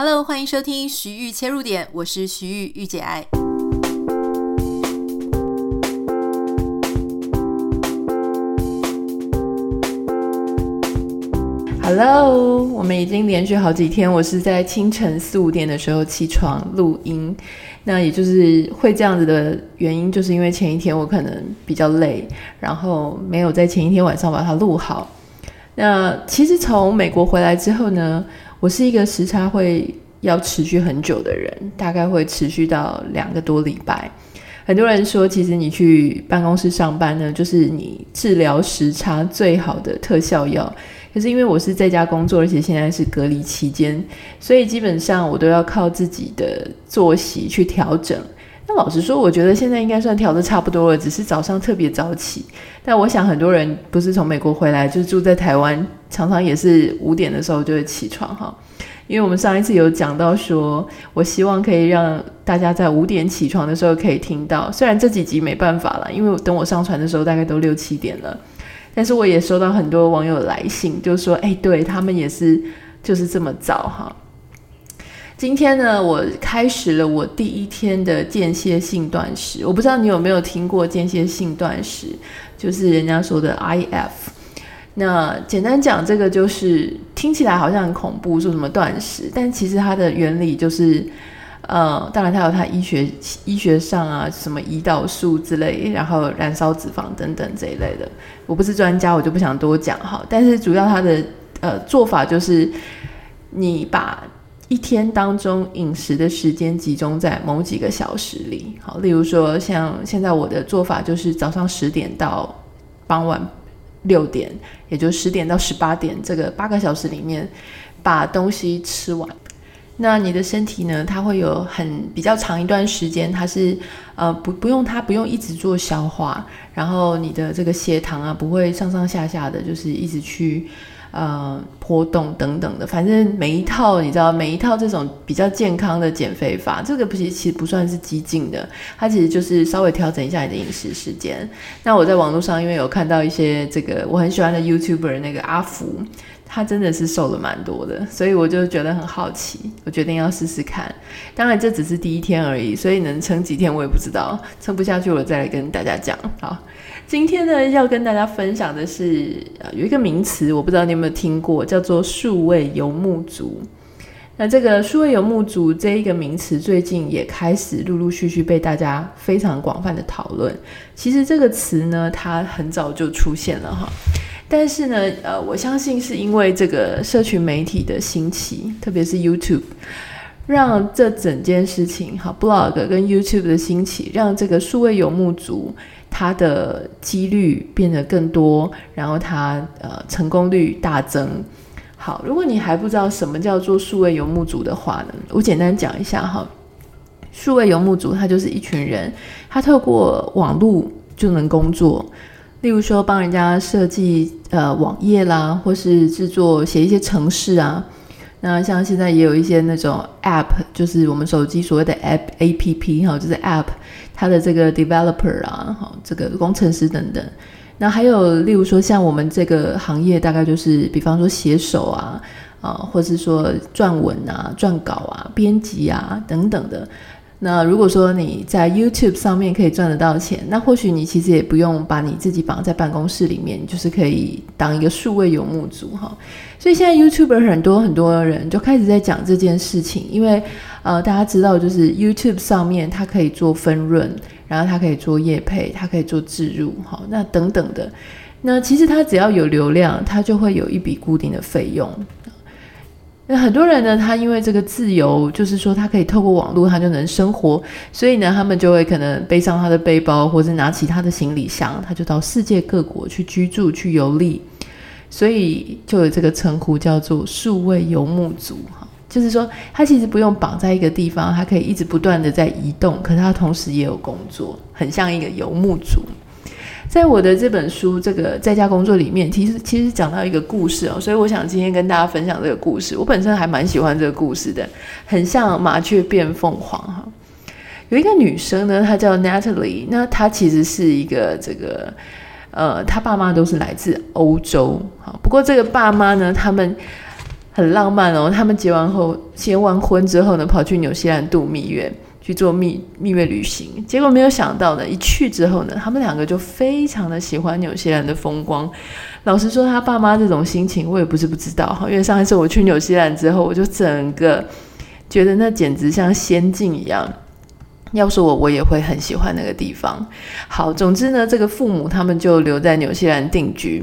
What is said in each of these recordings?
Hello，欢迎收听徐玉切入点，我是徐玉御姐爱。Hello，我们已经连续好几天，我是在清晨四五点的时候起床录音，那也就是会这样子的原因，就是因为前一天我可能比较累，然后没有在前一天晚上把它录好。那其实从美国回来之后呢，我是一个时差会要持续很久的人，大概会持续到两个多礼拜。很多人说，其实你去办公室上班呢，就是你治疗时差最好的特效药。可是因为我是在家工作，而且现在是隔离期间，所以基本上我都要靠自己的作息去调整。那老实说，我觉得现在应该算调得差不多了，只是早上特别早起。但我想很多人不是从美国回来，就是住在台湾，常常也是五点的时候就会起床哈。因为我们上一次有讲到说，我希望可以让大家在五点起床的时候可以听到。虽然这几集没办法了，因为等我上传的时候大概都六七点了，但是我也收到很多网友来信，就说，哎，对，他们也是就是这么早哈。今天呢，我开始了我第一天的间歇性断食。我不知道你有没有听过间歇性断食，就是人家说的 IF。那简单讲，这个就是听起来好像很恐怖，说什么断食，但其实它的原理就是，呃，当然它有它医学医学上啊，什么胰岛素之类，然后燃烧脂肪等等这一类的。我不是专家，我就不想多讲哈。但是主要它的呃做法就是，你把一天当中饮食的时间集中在某几个小时里，好，例如说像现在我的做法就是早上十点到傍晚六点，也就十点到十八点这个八个小时里面把东西吃完。那你的身体呢，它会有很比较长一段时间，它是呃不不用它不用一直做消化，然后你的这个血糖啊不会上上下下的，就是一直去。呃，波动等等的，反正每一套你知道，每一套这种比较健康的减肥法，这个不其实其实不算是激进的，它其实就是稍微调整一下你的饮食时间。那我在网络上因为有看到一些这个我很喜欢的 YouTuber 那个阿福，他真的是瘦了蛮多的，所以我就觉得很好奇，我决定要试试看。当然这只是第一天而已，所以能撑几天我也不知道，撑不下去我再来跟大家讲。好。今天呢，要跟大家分享的是，有一个名词，我不知道你有没有听过，叫做数位游牧族。那这个数位游牧族这一个名词，最近也开始陆陆续续被大家非常广泛的讨论。其实这个词呢，它很早就出现了哈，但是呢，呃，我相信是因为这个社群媒体的兴起，特别是 YouTube，让这整件事情，哈，Blog 跟 YouTube 的兴起，让这个数位游牧族。它的几率变得更多，然后它呃成功率大增。好，如果你还不知道什么叫做数位游牧族的话呢，我简单讲一下哈。数位游牧族，他就是一群人，他透过网络就能工作，例如说帮人家设计呃网页啦，或是制作写一些程式啊。那像现在也有一些那种 App，就是我们手机所谓的 App A P P 哈，就是 App，它的这个 Developer 啊，哈，这个工程师等等。那还有例如说像我们这个行业，大概就是比方说写手啊，啊，或是说撰文啊、撰稿啊、编辑啊等等的。那如果说你在 YouTube 上面可以赚得到钱，那或许你其实也不用把你自己绑在办公室里面，就是可以当一个数位游牧族哈。所以现在 YouTuber 很多很多人就开始在讲这件事情，因为呃大家知道就是 YouTube 上面它可以做分润，然后它可以做业配，它可以做置入哈，那等等的。那其实它只要有流量，它就会有一笔固定的费用。那很多人呢，他因为这个自由，就是说他可以透过网络，他就能生活，所以呢，他们就会可能背上他的背包，或者拿起他的行李箱，他就到世界各国去居住、去游历，所以就有这个称呼叫做数位游牧族哈，就是说他其实不用绑在一个地方，他可以一直不断的在移动，可是他同时也有工作，很像一个游牧族。在我的这本书《这个在家工作》里面，其实其实讲到一个故事哦，所以我想今天跟大家分享这个故事。我本身还蛮喜欢这个故事的，很像麻雀变凤凰哈。有一个女生呢，她叫 Natalie，那她其实是一个这个呃，她爸妈都是来自欧洲哈。不过这个爸妈呢，他们很浪漫哦。他们结完后，结完婚之后呢，跑去纽西兰度蜜月，去做蜜蜜月旅行。结果没有想到呢，一去之后呢，他们两个就非常的喜欢纽西兰的风光。老实说，他爸妈这种心情，我也不是不知道哈。因为上一次我去纽西兰之后，我就整个觉得那简直像仙境一样。要说我，我也会很喜欢那个地方。好，总之呢，这个父母他们就留在纽西兰定居，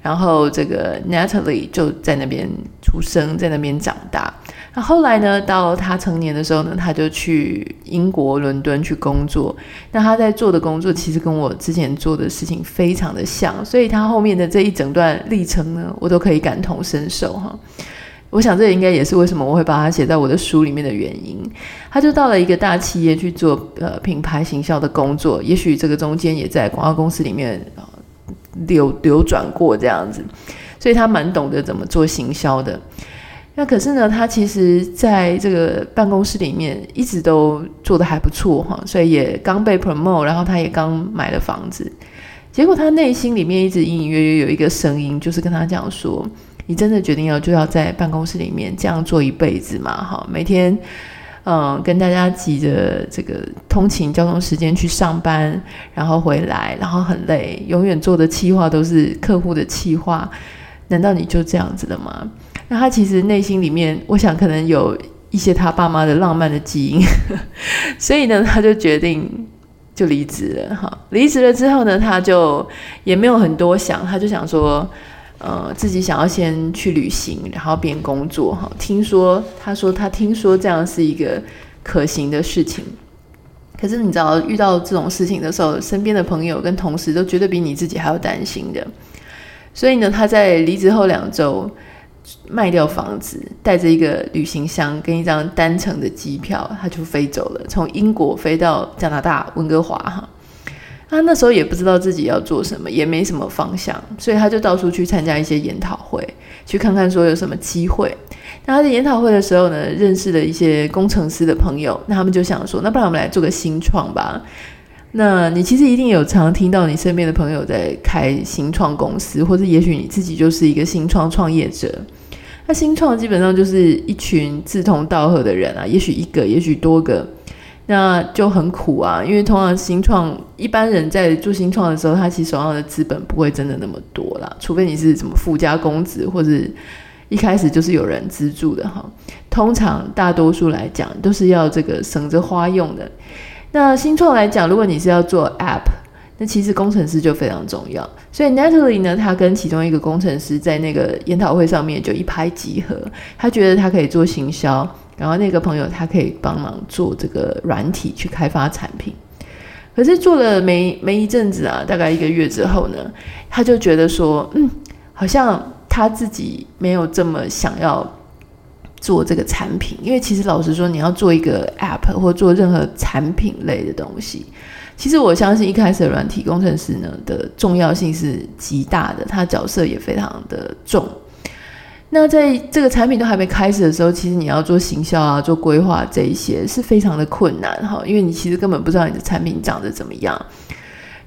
然后这个 Natalie 就在那边出生，在那边长大。那后来呢，到他成年的时候呢，他就去英国伦敦去工作。那他在做的工作其实跟我之前做的事情非常的像，所以他后面的这一整段历程呢，我都可以感同身受哈。我想，这应该也是为什么我会把它写在我的书里面的原因。他就到了一个大企业去做呃品牌行销的工作，也许这个中间也在广告公司里面流流转过这样子，所以他蛮懂得怎么做行销的。那可是呢，他其实在这个办公室里面一直都做得还不错哈，所以也刚被 promote，然后他也刚买了房子。结果他内心里面一直隐隐约约有一个声音，就是跟他讲说。你真的决定要就要在办公室里面这样做一辈子吗？哈，每天嗯跟大家挤着这个通勤交通时间去上班，然后回来，然后很累，永远做的企划都是客户的企划，难道你就这样子的吗？那他其实内心里面，我想可能有一些他爸妈的浪漫的基因，所以呢，他就决定就离职了。哈，离职了之后呢，他就也没有很多想，他就想说。呃，自己想要先去旅行，然后边工作哈。听说他说他听说这样是一个可行的事情，可是你知道遇到这种事情的时候，身边的朋友跟同事都绝对比你自己还要担心的。所以呢，他在离职后两周卖掉房子，带着一个旅行箱跟一张单程的机票，他就飞走了，从英国飞到加拿大温哥华哈。他那时候也不知道自己要做什么，也没什么方向，所以他就到处去参加一些研讨会，去看看说有什么机会。那他在研讨会的时候呢，认识了一些工程师的朋友，那他们就想说，那不然我们来做个新创吧。那你其实一定有常听到你身边的朋友在开新创公司，或者也许你自己就是一个新创创业者。那新创基本上就是一群志同道合的人啊，也许一个，也许多个。那就很苦啊，因为通常新创一般人在做新创的时候，他其实手上的资本不会真的那么多啦，除非你是什么富家公子，或者一开始就是有人资助的哈。通常大多数来讲都是要这个省着花用的。那新创来讲，如果你是要做 App，那其实工程师就非常重要。所以 Natalie 呢，他跟其中一个工程师在那个研讨会上面就一拍即合，他觉得他可以做行销。然后那个朋友他可以帮忙做这个软体去开发产品，可是做了没没一阵子啊，大概一个月之后呢，他就觉得说，嗯，好像他自己没有这么想要做这个产品，因为其实老实说，你要做一个 App 或做任何产品类的东西，其实我相信一开始的软体工程师呢的重要性是极大的，他角色也非常的重。那在这个产品都还没开始的时候，其实你要做行销啊，做规划这一些是非常的困难哈，因为你其实根本不知道你的产品长得怎么样。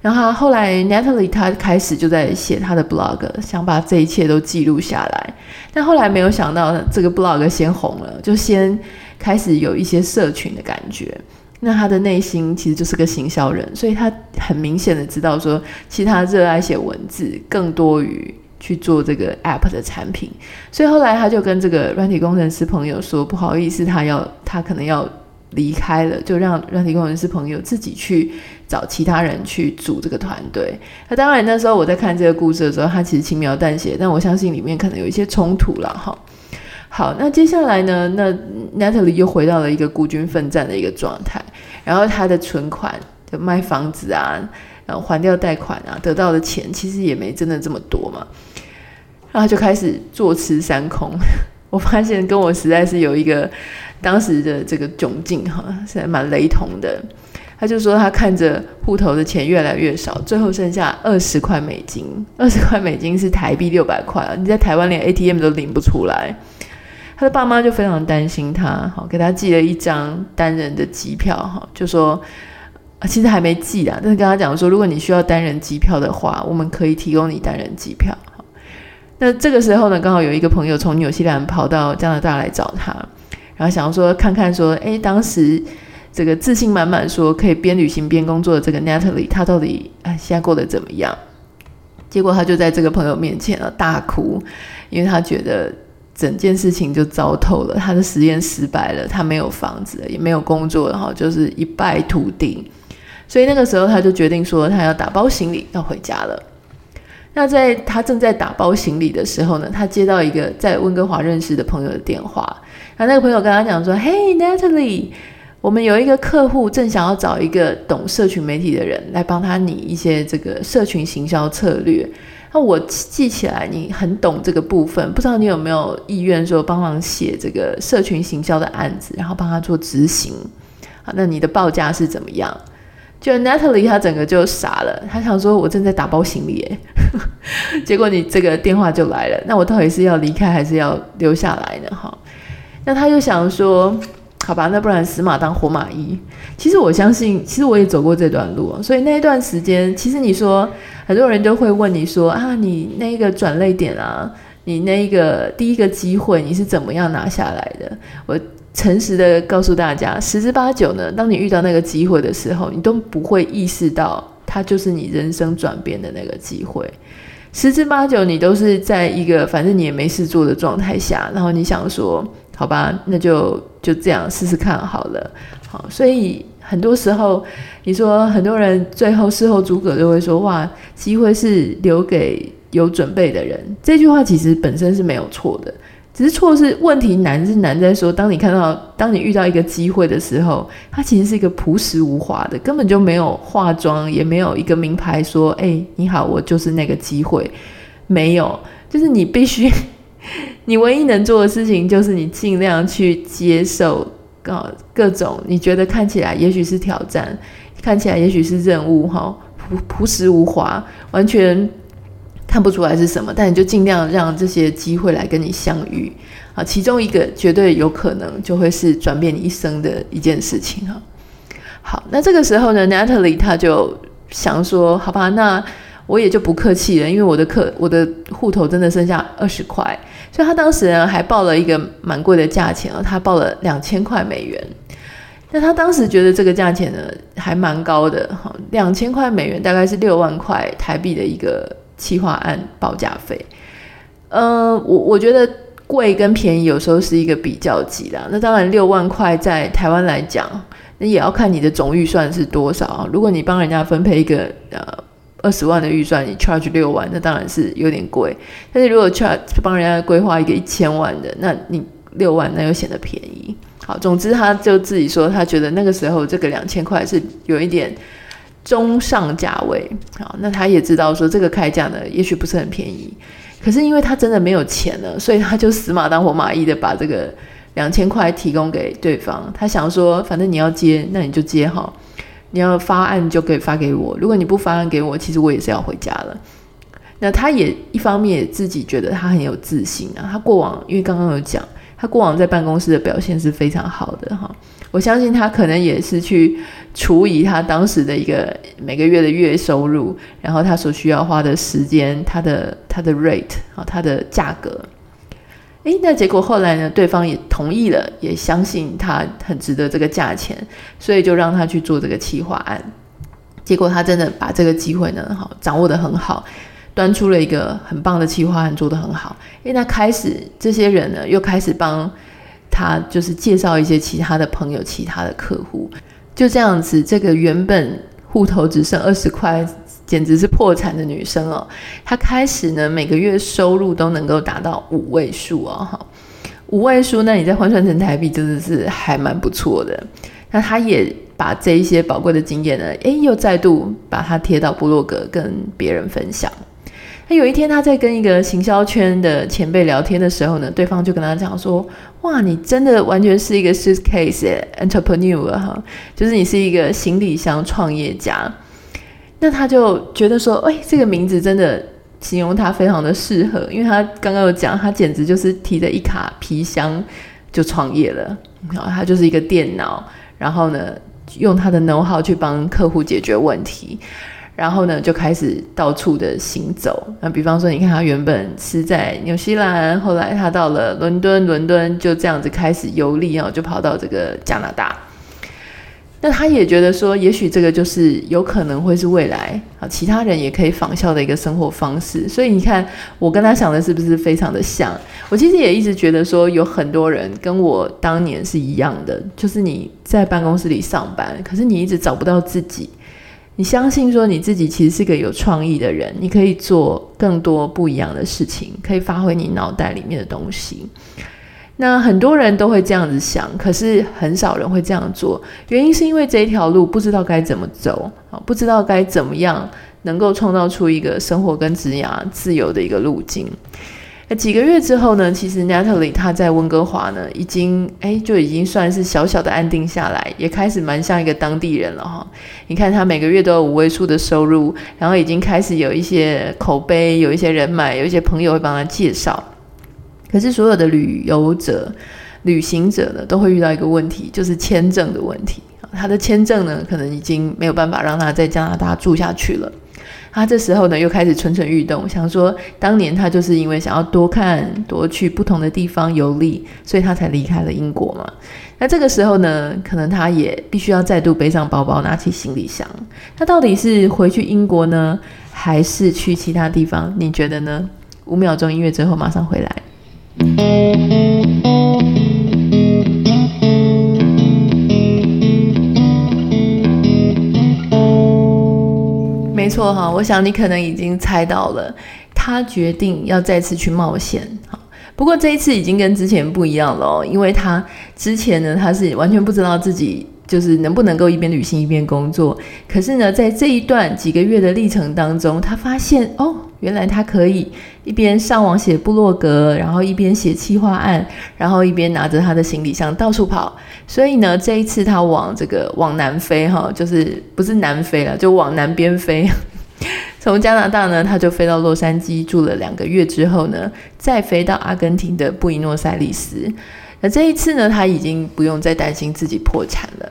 然后后来 Natalie 她开始就在写她的 blog，想把这一切都记录下来。但后来没有想到这个 blog 先红了，就先开始有一些社群的感觉。那他的内心其实就是个行销人，所以他很明显的知道说，其实他热爱写文字更多于。去做这个 app 的产品，所以后来他就跟这个软体工程师朋友说，不好意思，他要他可能要离开了，就让软体工程师朋友自己去找其他人去组这个团队。那当然那时候我在看这个故事的时候，他其实轻描淡写，但我相信里面可能有一些冲突了哈。好，那接下来呢，那 Natalie 又回到了一个孤军奋战的一个状态，然后他的存款就卖房子啊，然后还掉贷款啊，得到的钱其实也没真的这么多嘛。然后就开始坐吃山空，我发现跟我实在是有一个当时的这个窘境哈，是还蛮雷同的。他就说他看着户头的钱越来越少，最后剩下二十块美金，二十块美金是台币六百块啊！你在台湾连 ATM 都领不出来。他的爸妈就非常担心他，好给他寄了一张单人的机票哈，就说其实还没寄啊，但是跟他讲说，如果你需要单人机票的话，我们可以提供你单人机票。那这个时候呢，刚好有一个朋友从纽西兰跑到加拿大来找他，然后想要说看看说，哎，当时这个自信满满说可以边旅行边工作的这个 Natalie，她到底哎现在过得怎么样？结果他就在这个朋友面前啊大哭，因为他觉得整件事情就糟透了，他的实验失败了，他没有房子，也没有工作，然后就是一败涂地。所以那个时候他就决定说，他要打包行李要回家了。那在他正在打包行李的时候呢，他接到一个在温哥华认识的朋友的电话。那那个朋友跟他讲说：“嘿，Natalie，我们有一个客户正想要找一个懂社群媒体的人来帮他拟一些这个社群行销策略。那我记起来你很懂这个部分，不知道你有没有意愿说帮忙写这个社群行销的案子，然后帮他做执行。好，那你的报价是怎么样？”就 Natalie，她整个就傻了，她想说：“我正在打包行李，耶。”结果你这个电话就来了，那我到底是要离开还是要留下来呢？哈，那他就想说：“好吧，那不然死马当活马医。”其实我相信，其实我也走过这段路，所以那一段时间，其实你说很多人都会问你说：“啊，你那个转捩点啊，你那一个第一个机会，你是怎么样拿下来的？”我。诚实的告诉大家，十之八九呢，当你遇到那个机会的时候，你都不会意识到它就是你人生转变的那个机会。十之八九，你都是在一个反正你也没事做的状态下，然后你想说，好吧，那就就这样试试看好了。好，所以很多时候，你说很多人最后事后诸葛都会说，哇，机会是留给有准备的人。这句话其实本身是没有错的。只是错是问题难是难在说，当你看到，当你遇到一个机会的时候，它其实是一个朴实无华的，根本就没有化妆，也没有一个名牌说，哎、你好，我就是那个机会，没有，就是你必须，你唯一能做的事情就是你尽量去接受，啊，各种你觉得看起来也许是挑战，看起来也许是任务，哈，朴朴实无华，完全。看不出来是什么，但你就尽量让这些机会来跟你相遇啊，其中一个绝对有可能就会是转变你一生的一件事情哈。好，那这个时候呢，Natalie 她就想说，好吧，那我也就不客气了，因为我的客我的户头真的剩下二十块，所以他当时呢还报了一个蛮贵的价钱啊，他报了两千块美元。那他当时觉得这个价钱呢还蛮高的哈，两千块美元大概是六万块台币的一个。企划案报价费，呃，我我觉得贵跟便宜有时候是一个比较级啦。那当然六万块在台湾来讲，那也要看你的总预算是多少。如果你帮人家分配一个呃二十万的预算，你 charge 六万，那当然是有点贵。但是如果 charge 帮人家规划一个一千万的，那你六万那又显得便宜。好，总之他就自己说，他觉得那个时候这个两千块是有一点。中上价位，好，那他也知道说这个开价呢，也许不是很便宜，可是因为他真的没有钱了，所以他就死马当活马医的把这个两千块提供给对方。他想说，反正你要接，那你就接好，你要发案就可以发给我。如果你不发案给我，其实我也是要回家了。那他也一方面自己觉得他很有自信啊，他过往因为刚刚有讲，他过往在办公室的表现是非常好的哈。我相信他可能也是去除以他当时的一个每个月的月收入，然后他所需要花的时间，他的他的 rate 啊，他的价格。诶，那结果后来呢，对方也同意了，也相信他很值得这个价钱，所以就让他去做这个企划案。结果他真的把这个机会呢，好掌握得很好，端出了一个很棒的企划案，做得很好。诶，那开始这些人呢，又开始帮。他就是介绍一些其他的朋友、其他的客户，就这样子。这个原本户头只剩二十块，简直是破产的女生哦，她开始呢每个月收入都能够达到五位数哦，哈，五位数，那你再换算成台币，真的是还蛮不错的。那她也把这一些宝贵的经验呢，诶，又再度把它贴到部落格跟别人分享。那有一天，他在跟一个行销圈的前辈聊天的时候呢，对方就跟他讲说：“哇，你真的完全是一个 suitcase entrepreneur 哈，就是你是一个行李箱创业家。”那他就觉得说：“哎，这个名字真的形容他非常的适合，因为他刚刚有讲，他简直就是提着一卡皮箱就创业了。然后他就是一个电脑，然后呢，用他的 know how 去帮客户解决问题。”然后呢，就开始到处的行走。那比方说，你看他原本是在纽西兰，后来他到了伦敦，伦敦就这样子开始游历，然后就跑到这个加拿大。那他也觉得说，也许这个就是有可能会是未来啊，其他人也可以仿效的一个生活方式。所以你看，我跟他想的是不是非常的像？我其实也一直觉得说，有很多人跟我当年是一样的，就是你在办公室里上班，可是你一直找不到自己。你相信说你自己其实是个有创意的人，你可以做更多不一样的事情，可以发挥你脑袋里面的东西。那很多人都会这样子想，可是很少人会这样做。原因是因为这一条路不知道该怎么走啊，不知道该怎么样能够创造出一个生活跟职业自由的一个路径。几个月之后呢，其实 Natalie 她在温哥华呢，已经哎就已经算是小小的安定下来，也开始蛮像一个当地人了哈。你看她每个月都有五位数的收入，然后已经开始有一些口碑，有一些人脉，有一些朋友会帮她介绍。可是所有的旅游者、旅行者呢，都会遇到一个问题，就是签证的问题。他的签证呢，可能已经没有办法让他在加拿大住下去了。他这时候呢，又开始蠢蠢欲动，想说，当年他就是因为想要多看、多去不同的地方游历，所以他才离开了英国嘛。那这个时候呢，可能他也必须要再度背上包包，拿起行李箱。他到底是回去英国呢，还是去其他地方？你觉得呢？五秒钟音乐之后，马上回来。错哈，我想你可能已经猜到了，他决定要再次去冒险。不过这一次已经跟之前不一样了，因为他之前呢，他是完全不知道自己就是能不能够一边旅行一边工作。可是呢，在这一段几个月的历程当中，他发现哦，原来他可以一边上网写部落格，然后一边写企划案，然后一边拿着他的行李箱到处跑。所以呢，这一次他往这个往南飞哈，就是不是南飞了，就往南边飞。从加拿大呢，他就飞到洛杉矶住了两个月之后呢，再飞到阿根廷的布宜诺斯艾利斯。那这一次呢，他已经不用再担心自己破产了。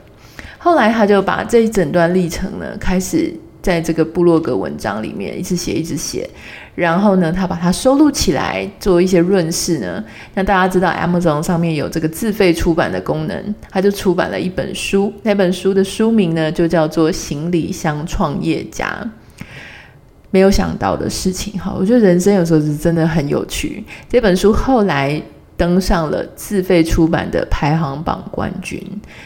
后来他就把这一整段历程呢，开始在这个部落格文章里面一直写，一直写。然后呢，他把它收录起来，做一些润饰呢。那大家知道，Amazon 上面有这个自费出版的功能，他就出版了一本书。那本书的书名呢，就叫做《行李箱创业家》。没有想到的事情，哈，我觉得人生有时候是真的很有趣。这本书后来登上了自费出版的排行榜冠军，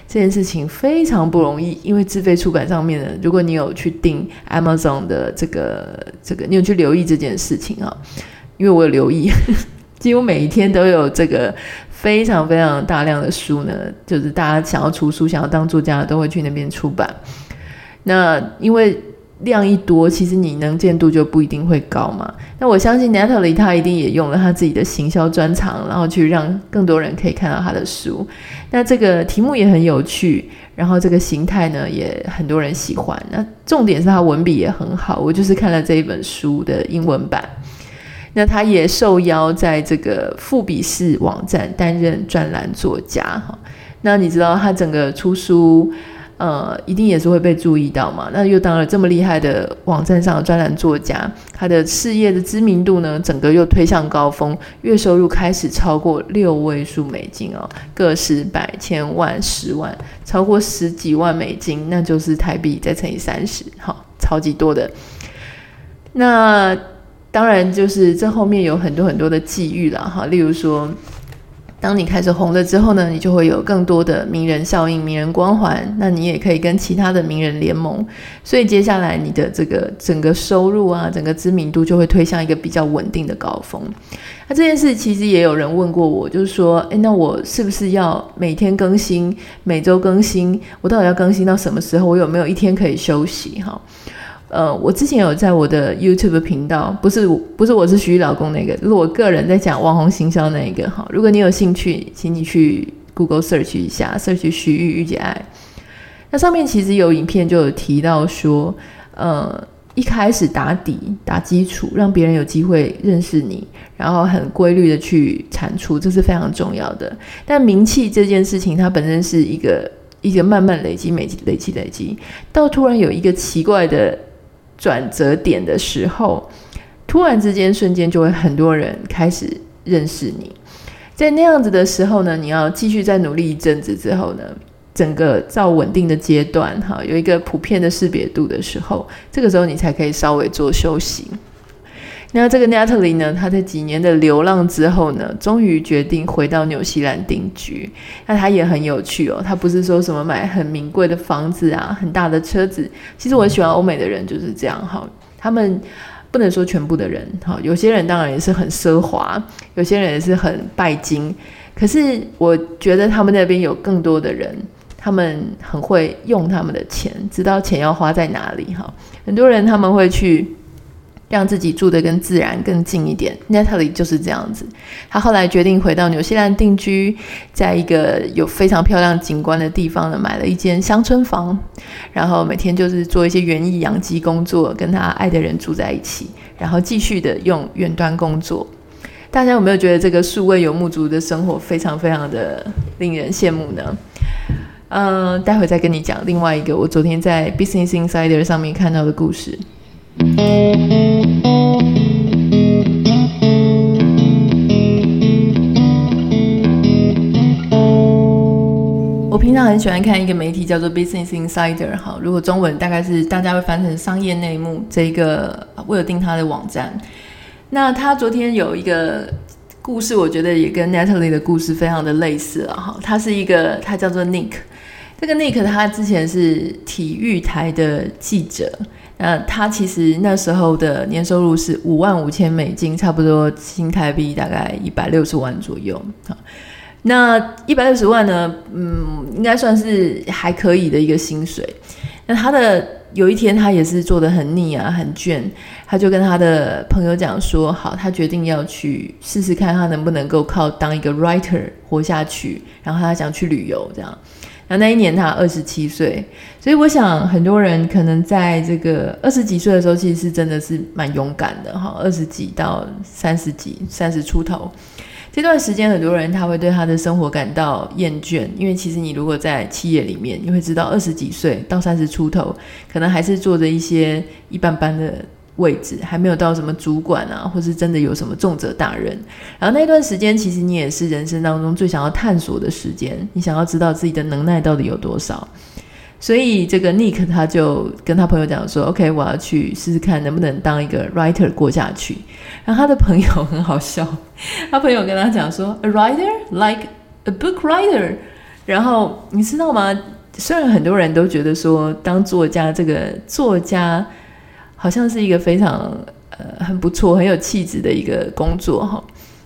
这件事情非常不容易，因为自费出版上面呢，如果你有去订 Amazon 的这个这个，你有去留意这件事情啊？因为我有留意，几乎每一天都有这个非常非常大量的书呢，就是大家想要出书、想要当作家都会去那边出版。那因为量一多，其实你能见度就不一定会高嘛。那我相信 Natalie 她一定也用了她自己的行销专长，然后去让更多人可以看到她的书。那这个题目也很有趣，然后这个形态呢也很多人喜欢。那重点是他文笔也很好，我就是看了这一本书的英文版。那他也受邀在这个富比士网站担任专栏作家哈。那你知道他整个出书。呃，一定也是会被注意到嘛。那又当了这么厉害的网站上的专栏作家，他的事业的知名度呢，整个又推向高峰，月收入开始超过六位数美金哦，个十百千万十万，超过十几万美金，那就是台币再乘以三十，好，超级多的。那当然就是这后面有很多很多的际遇了哈，例如说。当你开始红了之后呢，你就会有更多的名人效应、名人光环，那你也可以跟其他的名人联盟，所以接下来你的这个整个收入啊，整个知名度就会推向一个比较稳定的高峰。那这件事其实也有人问过我，就是说，诶，那我是不是要每天更新、每周更新？我到底要更新到什么时候？我有没有一天可以休息？哈。呃，我之前有在我的 YouTube 频道，不是不是我是徐玉老公那个，就是我个人在讲网红行销那一个哈。如果你有兴趣，请你去 Google search 一下，search 徐玉玉姐爱。那上面其实有影片就有提到说，呃，一开始打底打基础，让别人有机会认识你，然后很规律的去产出，这是非常重要的。但名气这件事情，它本身是一个一个慢慢累积、累积、累积、累积，到突然有一个奇怪的。转折点的时候，突然之间瞬间就会很多人开始认识你。在那样子的时候呢，你要继续再努力一阵子之后呢，整个到稳定的阶段，哈，有一个普遍的识别度的时候，这个时候你才可以稍微做休息。那这个 Natalie 呢，她在几年的流浪之后呢，终于决定回到纽西兰定居。那她也很有趣哦，她不是说什么买很名贵的房子啊，很大的车子。其实我喜欢欧美的人就是这样哈，他们不能说全部的人哈，有些人当然也是很奢华，有些人也是很拜金。可是我觉得他们那边有更多的人，他们很会用他们的钱，知道钱要花在哪里哈。很多人他们会去。让自己住得更自然、更近一点。Natalie 就是这样子。她后来决定回到纽西兰定居，在一个有非常漂亮景观的地方呢，买了一间乡村房，然后每天就是做一些园艺养鸡工作，跟她爱的人住在一起，然后继续的用远端工作。大家有没有觉得这个数位游牧族的生活非常非常的令人羡慕呢？嗯、待会再跟你讲另外一个我昨天在 Business Insider 上面看到的故事。我平常很喜欢看一个媒体叫做 Business Insider，哈，如果中文大概是大家会翻成商业内幕这一个威尔丁他的网站。那他昨天有一个故事，我觉得也跟 Natalie 的故事非常的类似了哈。他是一个，他叫做 Nick，这个 Nick 他之前是体育台的记者。那他其实那时候的年收入是五万五千美金，差不多新台币大概一百六十万左右。那一百六十万呢，嗯，应该算是还可以的一个薪水。那他的有一天，他也是做得很腻啊，很倦，他就跟他的朋友讲说，好，他决定要去试试看，他能不能够靠当一个 writer 活下去。然后他想去旅游，这样。那那一年他二十七岁，所以我想很多人可能在这个二十几岁的时候，其实是真的是蛮勇敢的哈。二十几到三十几、三十出头这段时间，很多人他会对他的生活感到厌倦，因为其实你如果在企业里面，你会知道二十几岁到三十出头，可能还是做着一些一般般的。位置还没有到什么主管啊，或是真的有什么重责大任。然后那段时间，其实你也是人生当中最想要探索的时间，你想要知道自己的能耐到底有多少。所以这个 Nick 他就跟他朋友讲说：“OK，我要去试试看能不能当一个 writer 过下去。”然后他的朋友很好笑，他朋友跟他讲说：“A writer like a book writer。”然后你知道吗？虽然很多人都觉得说当作家这个作家。好像是一个非常呃很不错、很有气质的一个工作哈。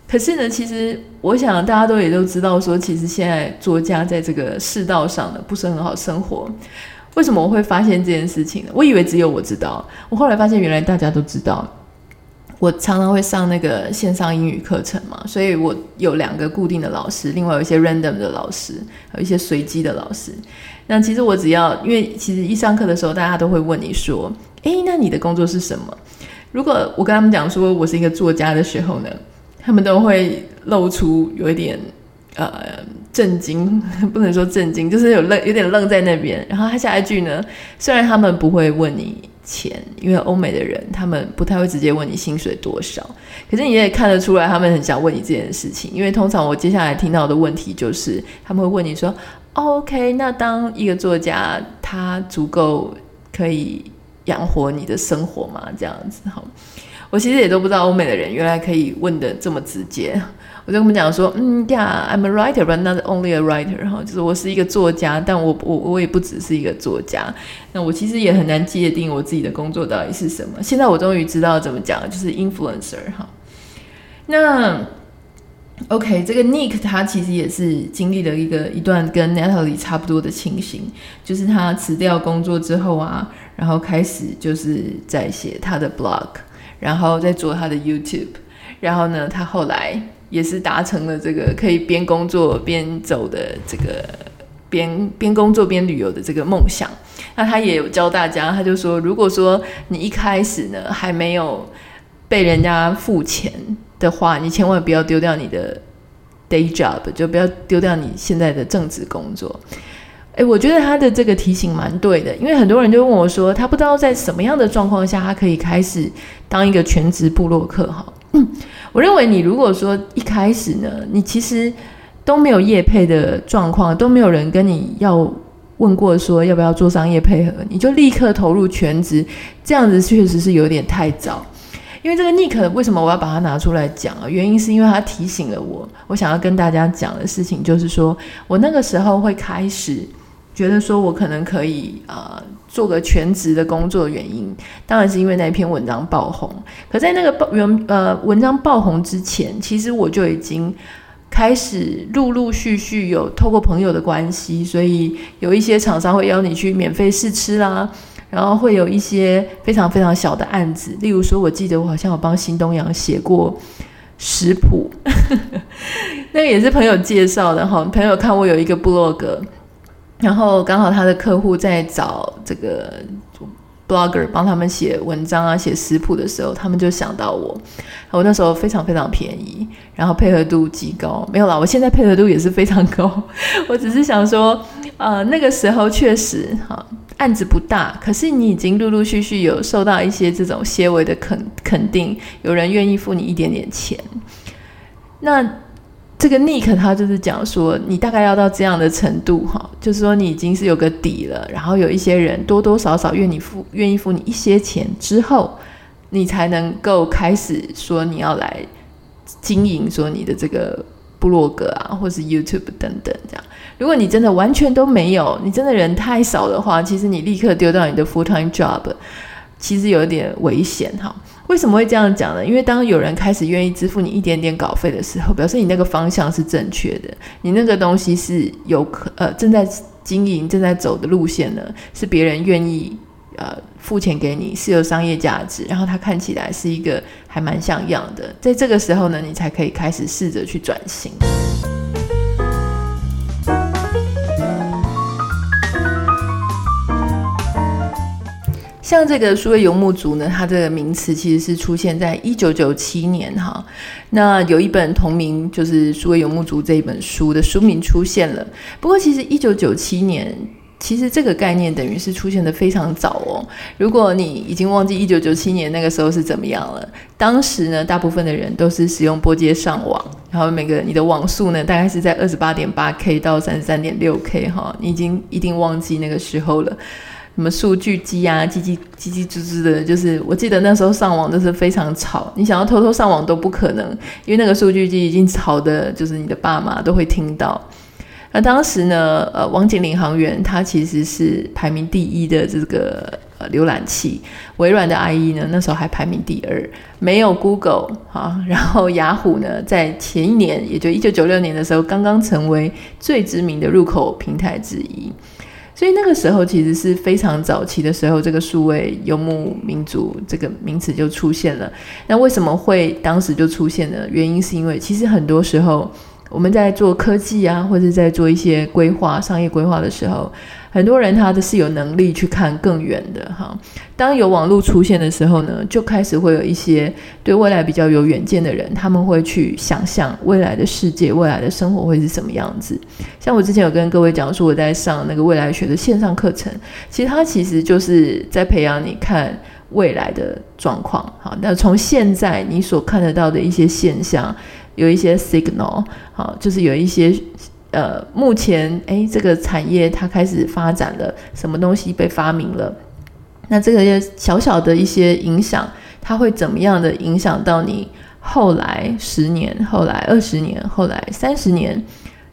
可是呢，其实我想大家都也都知道说，其实现在作家在这个世道上呢不是很好生活。为什么我会发现这件事情呢？我以为只有我知道，我后来发现原来大家都知道。我常常会上那个线上英语课程嘛，所以我有两个固定的老师，另外有一些 random 的老师，还有一些随机的老师。那其实我只要，因为其实一上课的时候，大家都会问你说。诶，那你的工作是什么？如果我跟他们讲说我是一个作家的时候呢，他们都会露出有一点呃震惊，不能说震惊，就是有愣，有点愣在那边。然后他下一句呢，虽然他们不会问你钱，因为欧美的人他们不太会直接问你薪水多少，可是你也看得出来，他们很想问你这件事情。因为通常我接下来听到的问题就是，他们会问你说，OK，那当一个作家，他足够可以。养活你的生活嘛，这样子哈。我其实也都不知道欧美的人原来可以问得这么直接。我就跟他们讲说，嗯，Yeah，I'm a writer，but not only a writer 哈，就是我是一个作家，但我我我也不只是一个作家。那我其实也很难界定我自己的工作到底是什么。现在我终于知道怎么讲，就是 influencer 哈。那。OK，这个 Nick 他其实也是经历了一个一段跟 Natalie 差不多的情形，就是他辞掉工作之后啊，然后开始就是在写他的 blog，然后在做他的 YouTube，然后呢，他后来也是达成了这个可以边工作边走的这个边边工作边旅游的这个梦想。那他也有教大家，他就说，如果说你一开始呢还没有被人家付钱。的话，你千万不要丢掉你的 day job，就不要丢掉你现在的正职工作。诶，我觉得他的这个提醒蛮对的，因为很多人就问我说，他不知道在什么样的状况下，他可以开始当一个全职部落客。哈，我认为你如果说一开始呢，你其实都没有业配的状况，都没有人跟你要问过说要不要做商业配合，你就立刻投入全职，这样子确实是有点太早。因为这个 Nick 为什么我要把它拿出来讲啊？原因是因为他提醒了我，我想要跟大家讲的事情就是说，我那个时候会开始觉得说我可能可以呃做个全职的工作，原因当然是因为那篇文章爆红。可在那个爆原呃文章爆红之前，其实我就已经开始陆陆续续有透过朋友的关系，所以有一些厂商会邀你去免费试吃啦。然后会有一些非常非常小的案子，例如说，我记得我好像有帮新东阳写过食谱，那个也是朋友介绍的哈。朋友看我有一个部落格，然后刚好他的客户在找这个 blogger 帮他们写文章啊，写食谱的时候，他们就想到我。我那时候非常非常便宜，然后配合度极高，没有啦，我现在配合度也是非常高。我只是想说，呃，那个时候确实哈。案子不大，可是你已经陆陆续续有受到一些这种些微的肯肯定，有人愿意付你一点点钱。那这个 Nick 他就是讲说，你大概要到这样的程度哈，就是说你已经是有个底了，然后有一些人多多少少愿意付愿意付你一些钱之后，你才能够开始说你要来经营说你的这个。部落格啊，或是 YouTube 等等，这样。如果你真的完全都没有，你真的人太少的话，其实你立刻丢掉你的 full time job，其实有点危险哈。为什么会这样讲呢？因为当有人开始愿意支付你一点点稿费的时候，表示你那个方向是正确的，你那个东西是有可呃正在经营、正在走的路线呢，是别人愿意。呃，付钱给你是有商业价值，然后它看起来是一个还蛮像样的，在这个时候呢，你才可以开始试着去转型。像这个数位游牧族呢，它这个名词其实是出现在一九九七年哈，那有一本同名就是《数位游牧族》这一本书的书名出现了，不过其实一九九七年。其实这个概念等于是出现的非常早哦。如果你已经忘记一九九七年那个时候是怎么样了，当时呢，大部分的人都是使用拨接上网，然后每个你的网速呢，大概是在二十八点八 K 到三十三点六 K 哈，你已经一定忘记那个时候了。什么数据机啊，叽叽叽叽吱吱的，就是我记得那时候上网都是非常吵，你想要偷偷上网都不可能，因为那个数据机已经吵的，就是你的爸妈都会听到。那当时呢，呃，网景领航员它其实是排名第一的这个呃浏览器，微软的 IE 呢那时候还排名第二，没有 Google 啊，然后雅虎呢在前一年，也就一九九六年的时候，刚刚成为最知名的入口平台之一，所以那个时候其实是非常早期的时候，这个数位游牧民族这个名词就出现了。那为什么会当时就出现呢？原因是因为其实很多时候。我们在做科技啊，或者在做一些规划、商业规划的时候，很多人他都是有能力去看更远的哈。当有网络出现的时候呢，就开始会有一些对未来比较有远见的人，他们会去想象未来的世界、未来的生活会是什么样子。像我之前有跟各位讲说，我在上那个未来学的线上课程，其实它其实就是在培养你看未来的状况。好，那从现在你所看得到的一些现象。有一些 signal，好，就是有一些呃，目前诶，这个产业它开始发展了，什么东西被发明了，那这个小小的一些影响，它会怎么样的影响到你后来十年、后来二十年、后来三十年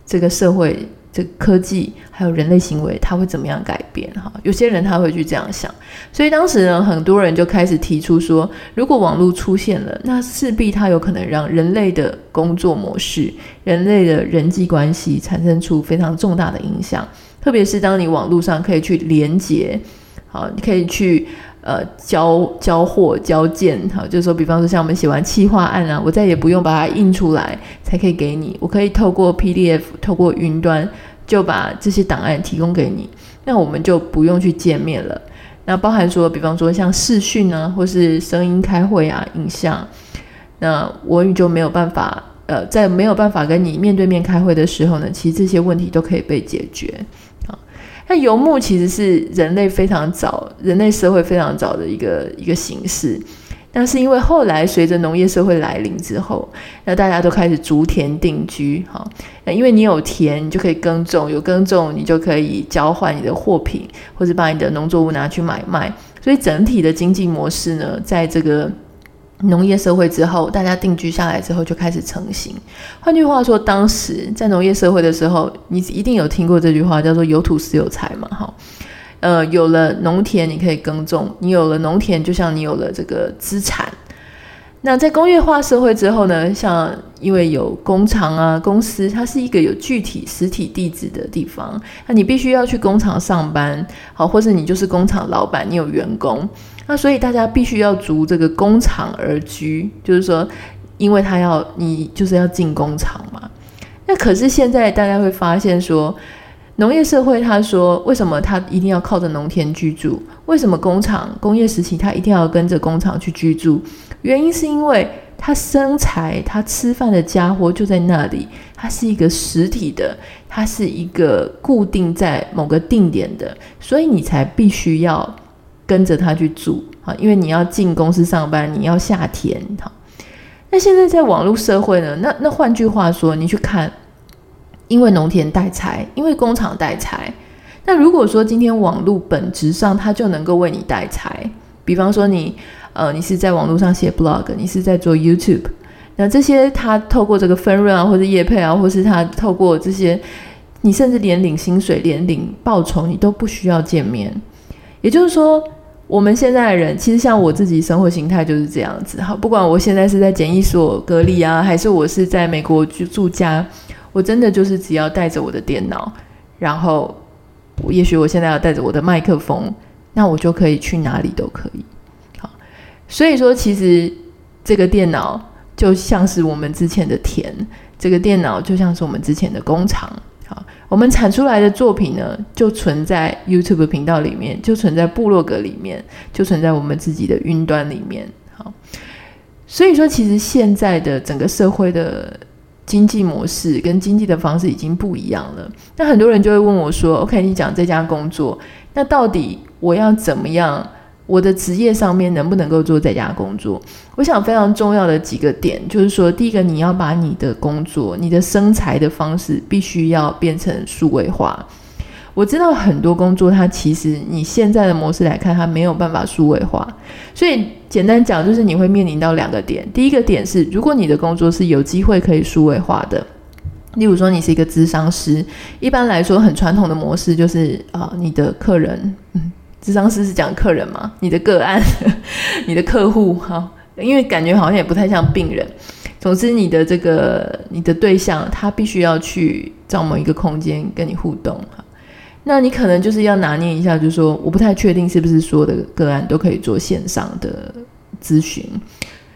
这个社会？这科技还有人类行为，它会怎么样改变？哈，有些人他会去这样想，所以当时呢，很多人就开始提出说，如果网络出现了，那势必它有可能让人类的工作模式、人类的人际关系产生出非常重大的影响。特别是当你网络上可以去连接，好，你可以去呃交交货、交件，好，就是说，比方说像我们写完企划案啊，我再也不用把它印出来才可以给你，我可以透过 PDF，透过云端。就把这些档案提供给你，那我们就不用去见面了。那包含说，比方说像视讯啊，或是声音开会啊，影像，那我也就没有办法，呃，在没有办法跟你面对面开会的时候呢，其实这些问题都可以被解决。那游牧其实是人类非常早、人类社会非常早的一个一个形式。那是因为后来随着农业社会来临之后，那大家都开始逐田定居，哈。那因为你有田，你就可以耕种，有耕种，你就可以交换你的货品，或者把你的农作物拿去买卖。所以整体的经济模式呢，在这个农业社会之后，大家定居下来之后就开始成型。换句话说，当时在农业社会的时候，你一定有听过这句话，叫做“有土斯有财”嘛，哈。呃，有了农田，你可以耕种。你有了农田，就像你有了这个资产。那在工业化社会之后呢，像因为有工厂啊、公司，它是一个有具体实体地址的地方。那你必须要去工厂上班，好，或者你就是工厂老板，你有员工。那所以大家必须要逐这个工厂而居，就是说，因为他要你就是要进工厂嘛。那可是现在大家会发现说。农业社会，他说：“为什么他一定要靠着农田居住？为什么工厂工业时期他一定要跟着工厂去居住？原因是因为他生财、他吃饭的家伙就在那里，它是一个实体的，它是一个固定在某个定点的，所以你才必须要跟着他去住啊！因为你要进公司上班，你要下田。好，那现在在网络社会呢？那那换句话说，你去看。”因为农田带财，因为工厂带财。那如果说今天网络本质上它就能够为你带财，比方说你呃你是在网络上写 blog，你是在做 YouTube，那这些他透过这个分润啊，或者业配啊，或是他透过这些，你甚至连领薪水、连领报酬，你都不需要见面。也就是说，我们现在的人其实像我自己生活形态就是这样子。好，不管我现在是在检疫所隔离啊，还是我是在美国住住家。我真的就是只要带着我的电脑，然后也许我现在要带着我的麦克风，那我就可以去哪里都可以。好，所以说其实这个电脑就像是我们之前的田，这个电脑就像是我们之前的工厂。我们产出来的作品呢，就存在 YouTube 频道里面，就存在部落格里面，就存在我们自己的云端里面。好，所以说其实现在的整个社会的。经济模式跟经济的方式已经不一样了。那很多人就会问我说：“OK，你讲这家工作，那到底我要怎么样？我的职业上面能不能够做在家工作？”我想非常重要的几个点就是说，第一个，你要把你的工作、你的生财的方式必须要变成数位化。我知道很多工作，它其实你现在的模式来看，它没有办法数位化。所以简单讲，就是你会面临到两个点。第一个点是，如果你的工作是有机会可以数位化的，例如说你是一个咨商师，一般来说很传统的模式就是啊、你的客人，嗯，咨商师是讲客人嘛，你的个案，你的客户，哈，因为感觉好像也不太像病人。总之，你的这个你的对象，他必须要去找某一个空间跟你互动，哈。那你可能就是要拿捏一下，就是说，我不太确定是不是所有的个案都可以做线上的咨询。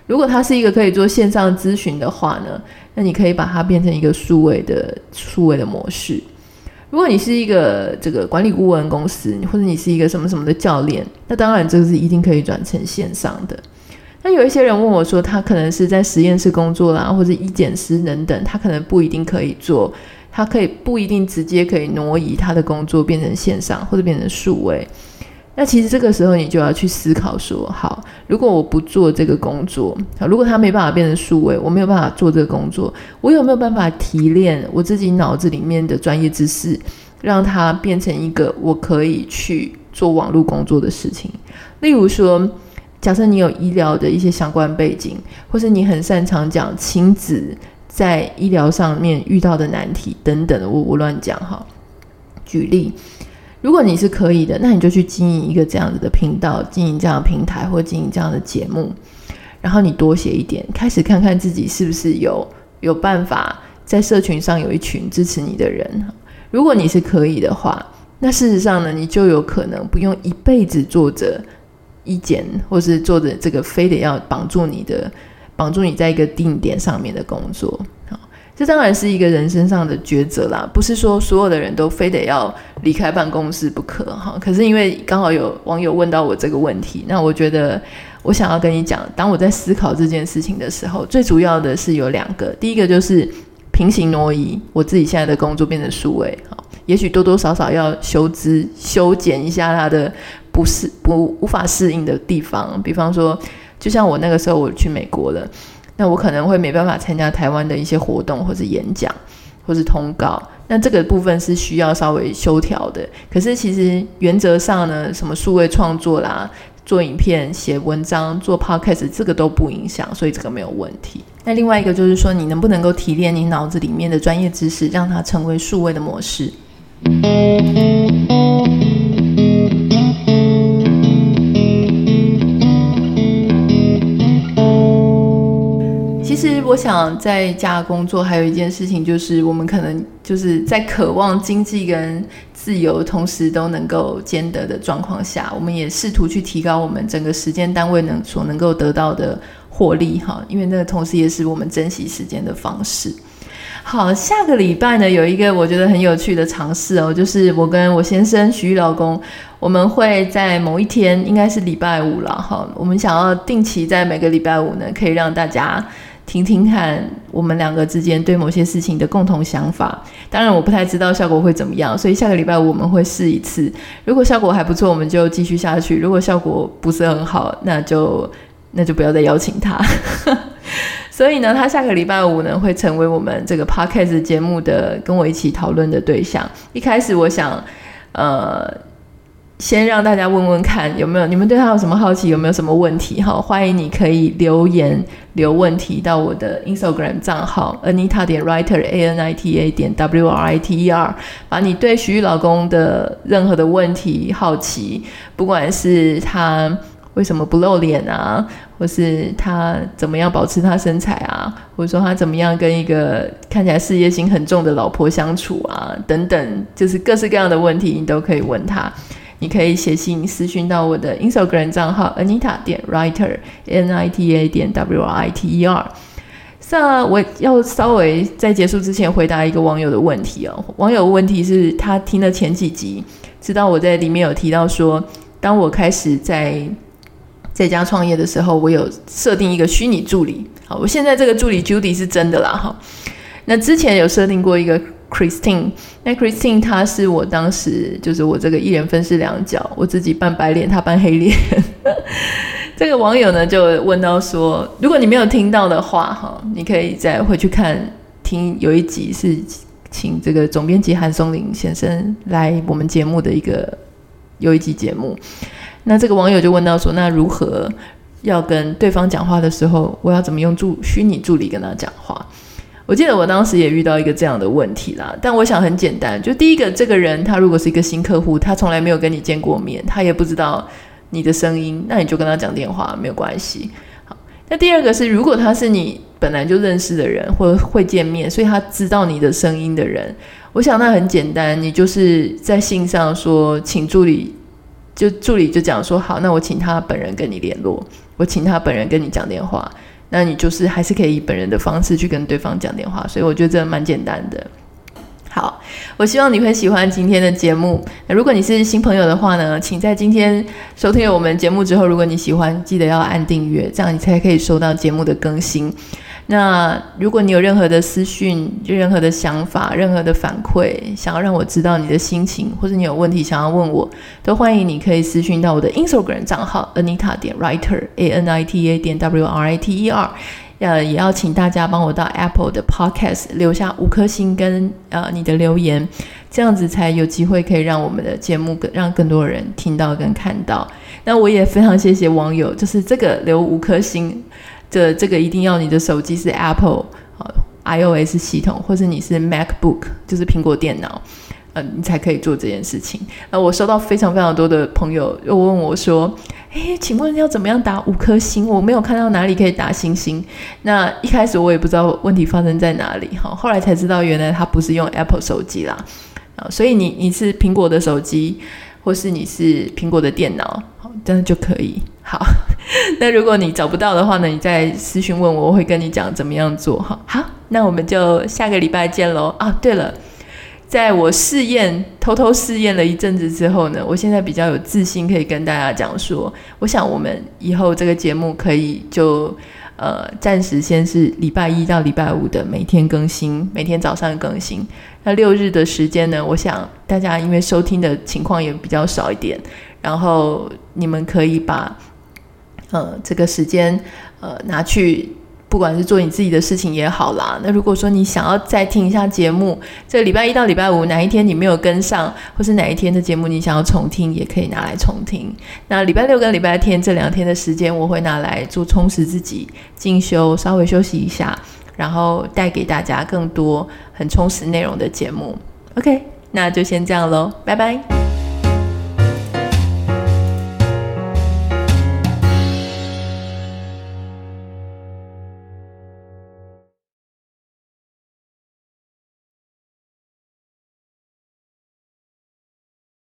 如果它是一个可以做线上咨询的话呢，那你可以把它变成一个数位的数位的模式。如果你是一个这个管理顾问公司，或者你是一个什么什么的教练，那当然这个是一定可以转成线上的。那有一些人问我说，他可能是在实验室工作啦，或者医检师等等，他可能不一定可以做。他可以不一定直接可以挪移他的工作变成线上或者变成数位，那其实这个时候你就要去思考说：好，如果我不做这个工作，好，如果他没办法变成数位，我没有办法做这个工作，我有没有办法提炼我自己脑子里面的专业知识，让它变成一个我可以去做网络工作的事情？例如说，假设你有医疗的一些相关背景，或是你很擅长讲亲子。在医疗上面遇到的难题等等，我我乱讲哈。举例，如果你是可以的，那你就去经营一个这样子的频道，经营这样的平台，或经营这样的节目，然后你多写一点，开始看看自己是不是有有办法在社群上有一群支持你的人。如果你是可以的话，那事实上呢，你就有可能不用一辈子做着意见，或是做着这个非得要绑住你的。绑住你在一个定点上面的工作，这当然是一个人身上的抉择啦，不是说所有的人都非得要离开办公室不可哈。可是因为刚好有网友问到我这个问题，那我觉得我想要跟你讲，当我在思考这件事情的时候，最主要的是有两个，第一个就是平行挪移，我自己现在的工作变成数位，好，也许多多少少要修枝修剪一下他的不适不无法适应的地方。比方说，就像我那个时候我去美国了，那我可能会没办法参加台湾的一些活动或者演讲或是通告，那这个部分是需要稍微修调的。可是其实原则上呢，什么数位创作啦。做影片、写文章、做 podcast，这个都不影响，所以这个没有问题。那另外一个就是说，你能不能够提炼你脑子里面的专业知识，让它成为数位的模式？我想在家工作，还有一件事情就是，我们可能就是在渴望经济跟自由同时都能够兼得的状况下，我们也试图去提高我们整个时间单位能所能够得到的获利哈，因为那个同时也是我们珍惜时间的方式。好，下个礼拜呢，有一个我觉得很有趣的尝试哦，就是我跟我先生徐玉老公，我们会在某一天，应该是礼拜五了哈，我们想要定期在每个礼拜五呢，可以让大家。听听看，我们两个之间对某些事情的共同想法。当然，我不太知道效果会怎么样，所以下个礼拜我们会试一次。如果效果还不错，我们就继续下去；如果效果不是很好，那就那就不要再邀请他。所以呢，他下个礼拜五呢会成为我们这个 podcast 节目的跟我一起讨论的对象。一开始我想，呃。先让大家问问看有没有你们对他有什么好奇，有没有什么问题？哈，欢迎你可以留言留问题到我的 Instagram 账号 Anita 点 Writer A N I T A 点 W R I T E R，把你对徐玉老公的任何的问题好奇，不管是他为什么不露脸啊，或是他怎么样保持他身材啊，或者说他怎么样跟一个看起来事业心很重的老婆相处啊，等等，就是各式各样的问题，你都可以问他。你可以写信私讯到我的 Instagram 账号 Anita 点 Writer N I T A 点 W R I T E R。那我要稍微在结束之前回答一个网友的问题哦。网友问题是他听了前几集，知道我在里面有提到说，当我开始在在家创业的时候，我有设定一个虚拟助理。好，我现在这个助理 Judy 是真的啦哈。那之前有设定过一个。Christine，那 Christine 她是我当时就是我这个一人分饰两角，我自己扮白脸，她扮黑脸。这个网友呢就问到说，如果你没有听到的话，哈，你可以再回去看听，有一集是请这个总编辑韩松林先生来我们节目的一个有一集节目。那这个网友就问到说，那如何要跟对方讲话的时候，我要怎么用助虚拟助理跟他讲话？我记得我当时也遇到一个这样的问题啦，但我想很简单，就第一个，这个人他如果是一个新客户，他从来没有跟你见过面，他也不知道你的声音，那你就跟他讲电话没有关系。好，那第二个是，如果他是你本来就认识的人或者会见面，所以他知道你的声音的人，我想那很简单，你就是在信上说，请助理，就助理就讲说好，那我请他本人跟你联络，我请他本人跟你讲电话。那你就是还是可以以本人的方式去跟对方讲电话，所以我觉得这蛮简单的。好，我希望你会喜欢今天的节目。如果你是新朋友的话呢，请在今天收听了我们节目之后，如果你喜欢，记得要按订阅，这样你才可以收到节目的更新。那如果你有任何的私讯、任何的想法、任何的反馈，想要让我知道你的心情，或者你有问题想要问我，都欢迎你可以私讯到我的 Instagram 账号 Anita 点 Writer A N I T A 点 W R I T E R。呃，也要请大家帮我到 Apple 的 Podcast 留下五颗星跟呃你的留言，这样子才有机会可以让我们的节目更让更多人听到跟看到。那我也非常谢谢网友，就是这个留五颗星。这这个一定要你的手机是 Apple 啊 iOS 系统，或是你是 MacBook，就是苹果电脑，呃，你才可以做这件事情。那我收到非常非常多的朋友又问我说：“诶，请问要怎么样打五颗星？我没有看到哪里可以打星星。”那一开始我也不知道问题发生在哪里，哈，后来才知道原来它不是用 Apple 手机啦，啊，所以你你是苹果的手机，或是你是苹果的电脑，好，这样就可以。好，那如果你找不到的话呢，你再私讯问我，我会跟你讲怎么样做哈。好，那我们就下个礼拜见喽。啊，对了，在我试验偷偷试验了一阵子之后呢，我现在比较有自信，可以跟大家讲说，我想我们以后这个节目可以就。呃，暂时先是礼拜一到礼拜五的每天更新，每天早上更新。那六日的时间呢，我想大家因为收听的情况也比较少一点，然后你们可以把呃这个时间呃拿去。不管是做你自己的事情也好啦，那如果说你想要再听一下节目，这礼拜一到礼拜五哪一天你没有跟上，或是哪一天的节目你想要重听，也可以拿来重听。那礼拜六跟礼拜天这两天的时间，我会拿来做充实自己、进修，稍微休息一下，然后带给大家更多很充实内容的节目。OK，那就先这样喽，拜拜。